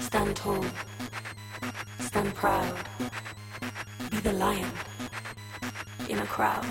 Stand tall. Stand proud. Be the lion in a crowd.